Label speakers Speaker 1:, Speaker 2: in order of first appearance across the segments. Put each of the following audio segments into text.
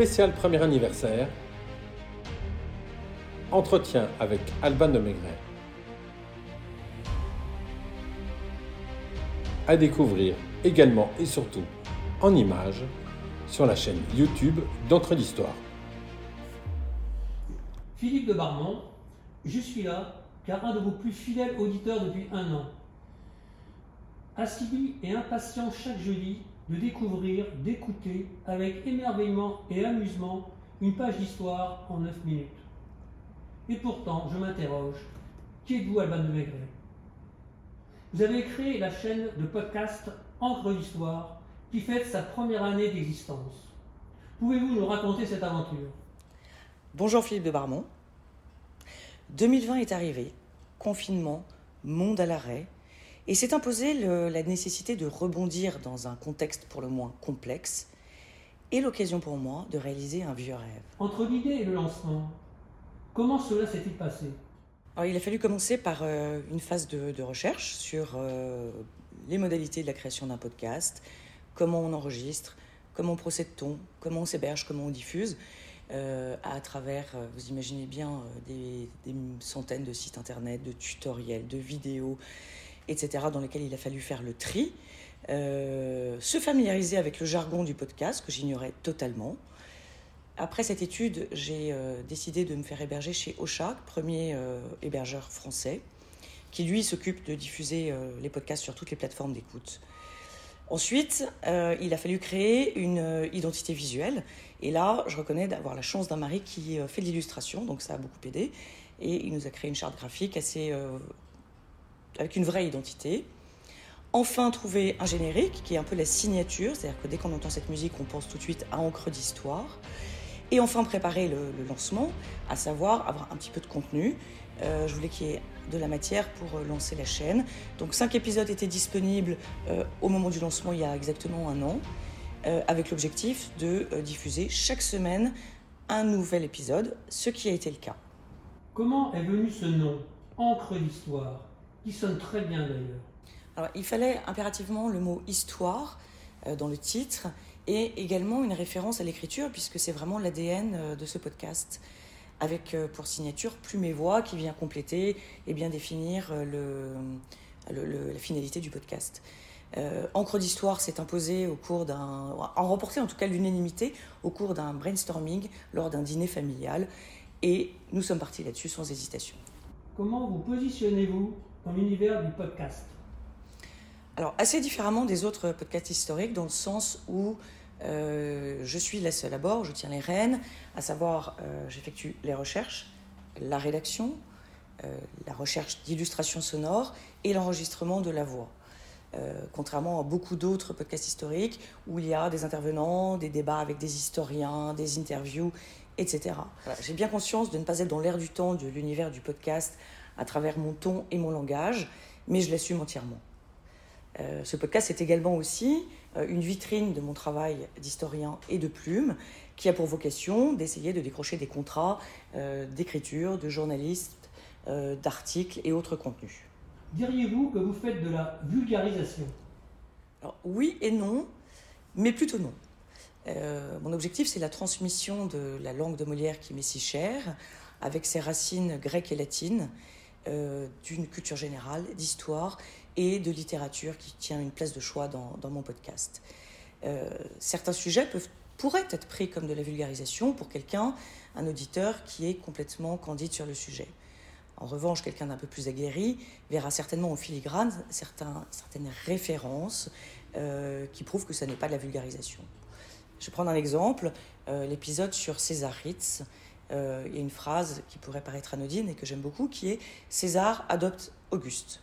Speaker 1: spécial premier anniversaire, entretien avec Alban de Maigret. À découvrir également et surtout en images sur la chaîne YouTube d'Encre d'Histoire.
Speaker 2: Philippe de Barmont, je suis là car un de vos plus fidèles auditeurs depuis un an. Assidu et impatient chaque jeudi de découvrir, d'écouter avec émerveillement et amusement une page d'histoire en 9 minutes. Et pourtant, je m'interroge, qui êtes-vous Alban de Maigret? Vous avez créé la chaîne de podcast Encre d'Histoire qui fête sa première année d'existence. Pouvez-vous nous raconter cette aventure?
Speaker 3: Bonjour Philippe de Barmont. 2020 est arrivé, confinement, monde à l'arrêt, et s'est imposé la nécessité de rebondir dans un contexte pour le moins complexe, et l'occasion pour moi de réaliser un vieux rêve.
Speaker 2: Entre l'idée et le lancement, comment cela s'est-il passé?
Speaker 3: Alors, Il a fallu commencer par euh, une phase de, recherche sur euh, les modalités de la création d'un podcast, comment on enregistre, comment procède-t-on, comment on s'héberge, comment on diffuse. Euh, à travers, vous imaginez bien, des, centaines de sites internet, de tutoriels, de vidéos, etc., dans lesquels il a fallu faire le tri, se familiariser avec le jargon du podcast, que j'ignorais totalement. Après cette étude, j'ai décidé de me faire héberger chez Ocha, premier hébergeur français, qui lui s'occupe de diffuser les podcasts sur toutes les plateformes d'écoute. Ensuite, euh, il a fallu créer une euh, identité visuelle. Et là, je reconnais d'avoir la chance d'un mari qui euh, fait de l'illustration, donc ça a beaucoup aidé. Et il nous a créé une charte graphique assez, avec une vraie identité. Enfin, trouver un générique qui est un peu la signature, c'est-à-dire que dès qu'on entend cette musique, on pense tout de suite à Encre d'Histoire. Et enfin, préparer le, lancement, à savoir avoir un petit peu de contenu. je voulais qu'il y ait de la matière pour euh, lancer la chaîne. Donc cinq épisodes étaient disponibles euh, au moment du lancement il y a exactement un an, euh, avec l'objectif de diffuser chaque semaine un nouvel épisode, ce qui a été le cas.
Speaker 2: Comment est venu ce nom, Encre d'Histoire, qui sonne très bien d'ailleurs
Speaker 3: Alors il fallait impérativement le mot histoire dans le titre et également une référence à l'écriture puisque c'est vraiment l'ADN de ce podcast avec euh, pour signature Plume et Voix qui vient compléter et bien définir euh, le, la finalité du podcast. Euh, Encre d'Histoire s'est imposé au cours d'un. en remporté en tout cas l'unanimité au cours d'un brainstorming lors d'un dîner familial et nous sommes partis là-dessus sans hésitation.
Speaker 2: Comment vous positionnez-vous dans l'univers du podcast
Speaker 3: Alors, assez différemment des autres podcasts historiques, dans le sens où euh, je suis la seule à bord, je tiens les rênes, à savoir, euh, j'effectue les recherches, la rédaction, euh, la recherche d'illustrations sonores et l'enregistrement de la voix. contrairement à beaucoup d'autres podcasts historiques où il y a des intervenants, des débats avec des historiens, des interviews, etc. J'ai bien conscience de ne pas être dans l'air du temps de l'univers du podcast à travers mon ton et mon langage, mais je l'assume entièrement. ce podcast est également aussi euh, une vitrine de mon travail d'historien et de plume qui a pour vocation d'essayer de décrocher des contrats euh, d'écriture, de journaliste, euh, d'articles et autres contenus.
Speaker 2: Diriez-vous que vous faites de la vulgarisation?
Speaker 3: Alors, Oui et non, mais plutôt non. mon objectif, c'est la transmission de la langue de Molière qui m'est si chère, avec ses racines grecques et latines, d'une culture générale, d'histoire et de littérature qui tient une place de choix dans, mon podcast. Euh, certains sujets pourraient être pris comme de la vulgarisation pour quelqu'un, un auditeur qui est complètement candide sur le sujet. En revanche, quelqu'un d'un peu plus aguerri verra certainement en filigrane certaines références euh, qui prouvent que ça n'est pas de la vulgarisation. Je vais prendre un exemple, euh, l'épisode sur César Ritz. Il y a une phrase qui pourrait paraître anodine et que j'aime beaucoup qui est César adopte Auguste.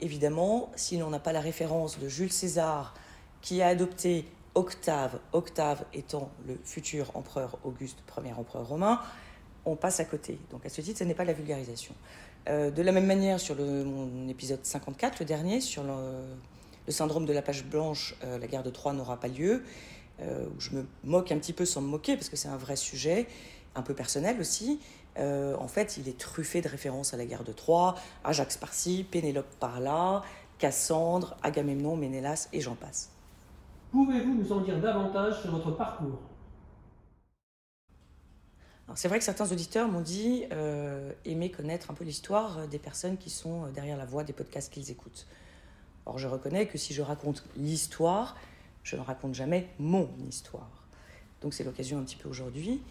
Speaker 3: Évidemment, si l'on n'a pas la référence de Jules César qui a adopté Octave, Octave étant le futur empereur Auguste, premier empereur romain, on passe à côté. Donc à ce titre, ce n'est pas la vulgarisation. Euh, de la même manière, sur mon épisode 54, le dernier, sur le, syndrome de la page blanche, euh, la guerre de Troie n'aura pas lieu, euh, où je me moque un petit peu sans me moquer, parce que c'est un vrai sujet, un peu personnel aussi. Euh, en fait, il est truffé de références à la guerre de Troie, Ajax par-ci, Pénélope par-là, Cassandre, Agamemnon, Ménélas et j'en passe.
Speaker 2: Pouvez-vous nous en dire davantage sur votre parcours?
Speaker 3: C'est vrai que certains auditeurs m'ont dit aimer connaître un peu l'histoire des personnes qui sont derrière la voix des podcasts qu'ils écoutent. Or, je reconnais que si je raconte l'histoire, je ne raconte jamais mon histoire. Donc c'est l'occasion un petit peu aujourd'hui.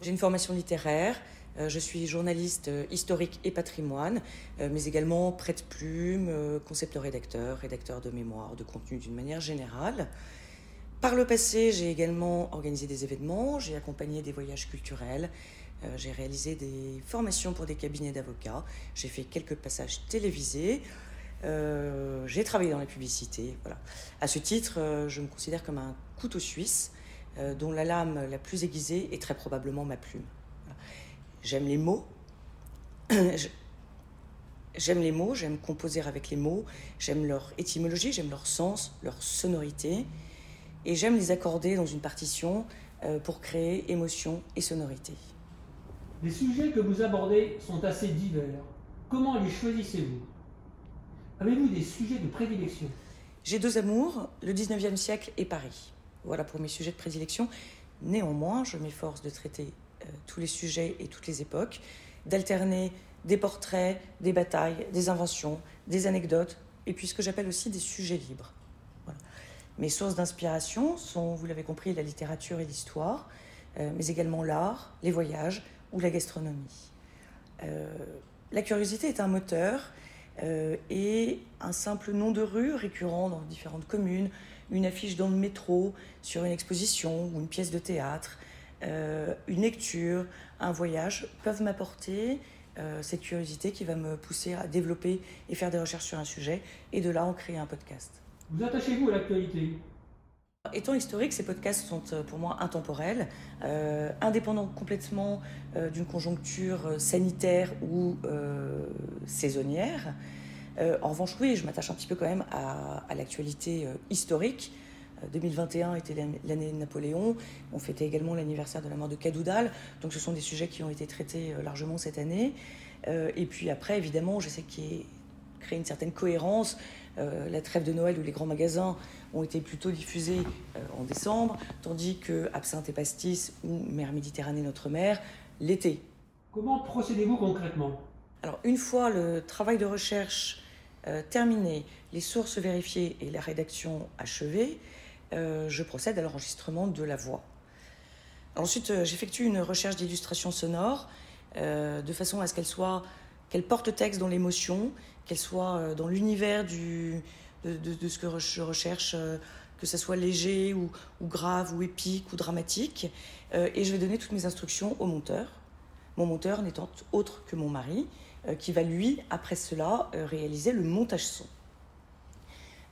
Speaker 3: J'ai une formation littéraire, euh, je suis journaliste euh, historique et patrimoine, euh, mais également prête-plume, concepteur-rédacteur, rédacteur de mémoire, de contenu d'une manière générale. Par le passé, j'ai également organisé des événements, j'ai accompagné des voyages culturels, j'ai réalisé des formations pour des cabinets d'avocats, j'ai fait quelques passages télévisés, j'ai travaillé dans la publicité. Voilà. À ce titre, je me considère comme un couteau suisse dont la lame la plus aiguisée est très probablement ma plume. J'aime les mots. J'aime les mots, j'aime composer avec les mots, j'aime leur étymologie, j'aime leur sens, leur sonorité, et j'aime les accorder dans une partition euh, pour créer émotion et sonorité.
Speaker 2: Les sujets que vous abordez sont assez divers. Comment les choisissez-vous? Avez-vous des sujets de prédilection?
Speaker 3: J'ai deux amours, le 19e siècle et Paris. Voilà pour mes sujets de prédilection. Néanmoins, je m'efforce de traiter euh, tous les sujets et toutes les époques, d'alterner des portraits, des batailles, des inventions, des anecdotes, et puis ce que j'appelle aussi des sujets libres. Mes sources d'inspiration sont, vous l'avez compris, la littérature et l'histoire, euh, mais également l'art, les voyages ou la gastronomie. Euh, la curiosité est un moteur et un simple nom de rue récurrent dans différentes communes, une affiche dans le métro, sur une exposition ou une pièce de théâtre, euh, une lecture, un voyage peuvent m'apporter euh, cette curiosité qui va me pousser à développer et faire des recherches sur un sujet et de là en créer un podcast.
Speaker 2: Vous attachez-vous à l'actualité?
Speaker 3: Étant historique, ces podcasts sont euh, pour moi intemporels, indépendants complètement d'une conjoncture sanitaire ou saisonnière. en revanche, oui, je m'attache un petit peu quand même à, à l'actualité historique. 2021 était l'année de Napoléon. On fêtait également l'anniversaire de la mort de Cadoudal. Donc ce sont des sujets qui ont été traités euh, largement cette année. Euh, et puis après, évidemment, je sais qu'il a créé une certaine cohérence. Euh, la trêve de Noël où les grands magasins ont été plutôt diffusés en décembre, tandis que Absinthe et Pastis ou Mer Méditerranée, notre mère, l'été.
Speaker 2: Comment procédez-vous concrètement?
Speaker 3: Alors, une fois le travail de recherche terminé, les sources vérifiées et la rédaction achevée, euh, je procède à l'enregistrement de la voix. Ensuite, euh, j'effectue une recherche d'illustration sonore euh, de façon à ce qu'elle soit, qu'elle porte texte dans l'émotion, qu'elle soit dans l'univers de, de, ce que je recherche, que ce soit léger ou, ou, grave ou épique ou dramatique. et je vais donner toutes mes instructions au monteur. Mon monteur n'étant autre que mon mari, qui va lui, après cela, réaliser le montage son.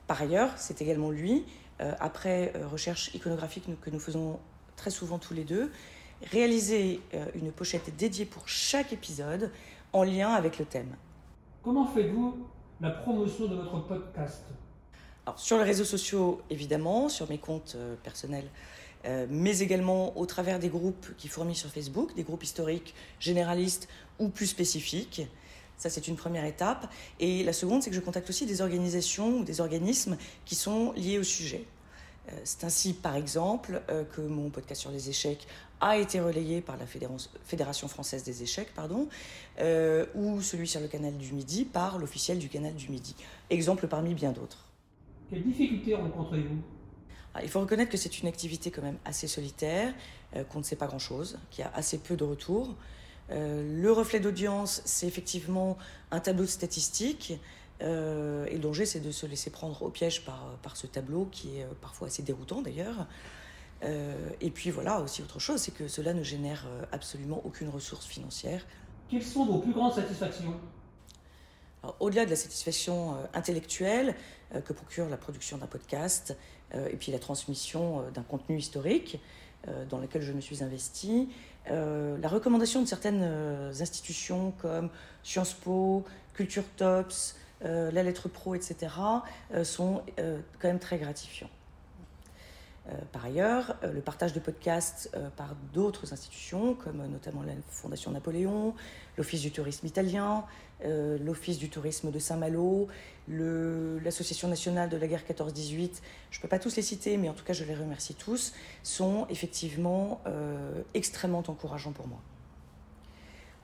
Speaker 3: Par ailleurs, c'est également lui euh, après euh, recherche iconographique que nous faisons très souvent tous les deux, réaliser euh, une pochette dédiée pour chaque épisode en lien avec le thème.
Speaker 2: Comment faites-vous la promotion de votre podcast
Speaker 3: Alors, Sur les réseaux sociaux, évidemment, sur mes comptes personnels, mais également au travers des groupes qui fournissent sur Facebook, des groupes historiques généralistes ou plus spécifiques. Ça, c'est une première étape. Et la seconde, c'est que je contacte aussi des organisations ou des organismes qui sont liés au sujet. Euh, c'est ainsi, par exemple, euh, que mon podcast sur les échecs a été relayé par la Fédération française des échecs, pardon, euh, ou celui sur le canal du Midi par l'officiel du canal du Midi. Exemple parmi bien d'autres.
Speaker 2: Quelles difficultés rencontrez-vous?
Speaker 3: Ah, il faut reconnaître que c'est une activité quand même assez solitaire, qu'on ne sait pas grand-chose, qu'il y a assez peu de retours. Euh, le reflet d'audience, c'est effectivement un tableau de statistiques. Euh, et le danger, c'est de se laisser prendre au piège par, par ce tableau, qui est euh, parfois assez déroutant d'ailleurs. Et puis voilà, aussi autre chose, c'est que cela ne génère absolument aucune ressource financière.
Speaker 2: Quelles sont vos plus grandes satisfactions?
Speaker 3: Au-delà de la satisfaction intellectuelle que procure la production d'un podcast, et puis la transmission d'un contenu historique, dans lequel je me suis investie, euh, la recommandation de certaines euh, institutions comme Sciences Po, Culture Tops, euh, la lettre pro, etc., sont quand même très gratifiants. Par ailleurs, le partage de podcasts par d'autres institutions, comme notamment la Fondation Napoléon, l'Office du tourisme italien, l'Office du tourisme de Saint-Malo, l'Association nationale de la guerre 14-18, je ne peux pas tous les citer, mais en tout cas je les remercie tous, sont effectivement extrêmement encourageants pour moi.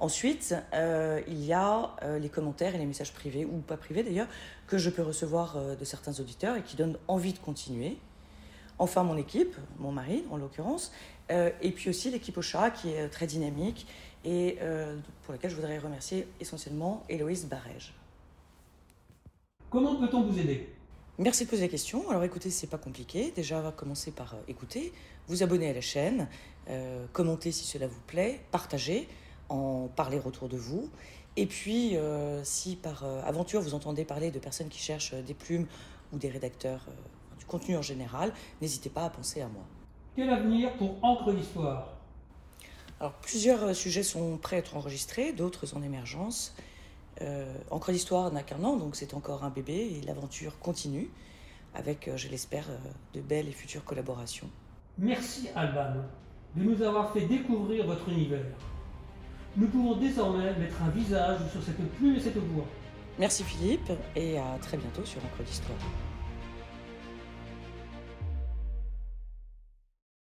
Speaker 3: Ensuite, euh, il y a euh, les commentaires et les messages privés, ou pas privés d'ailleurs, que je peux recevoir euh, de certains auditeurs et qui donnent envie de continuer. Enfin, mon équipe, mon mari en l'occurrence, et puis aussi l'équipe au chat qui est très dynamique et pour laquelle je voudrais remercier essentiellement Héloïse Barège.
Speaker 2: Comment peut-on vous aider?
Speaker 3: Merci de poser la question. Alors écoutez, c'est pas compliqué. Déjà, on va commencer par écouter, vous abonner à la chaîne, commenter si cela vous plaît, partager en parler autour de vous. Et puis, euh, si par euh, aventure vous entendez parler de personnes qui cherchent des plumes ou des rédacteurs euh, contenu en général, n'hésitez pas à penser à moi.
Speaker 2: Quel avenir pour Encre d'Histoire?
Speaker 3: Alors, plusieurs sujets sont prêts à être enregistrés, d'autres en émergence. Encre d'Histoire n'a qu'un an, donc c'est encore un bébé et l'aventure continue avec, je l'espère, de belles et futures collaborations.
Speaker 2: Merci Alban de nous avoir fait découvrir votre univers nous pouvons désormais mettre un visage sur cette plume et cette voix.
Speaker 3: Merci Philippe et à très bientôt sur Encre d'Histoire.